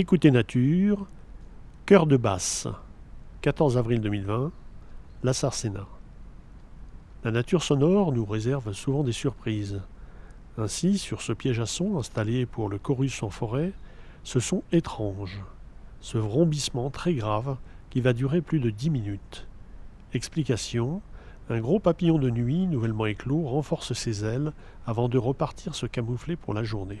Écoutez Nature, Cœur de basse, 14 avril 2020, La Sarcena. La nature sonore nous réserve souvent des surprises. Ainsi, sur ce piège à son installé pour le chorus en forêt, ce son étrange, ce vrombissement très grave qui va durer plus de dix minutes. Explication un gros papillon de nuit, nouvellement éclos, renforce ses ailes avant de repartir se camoufler pour la journée.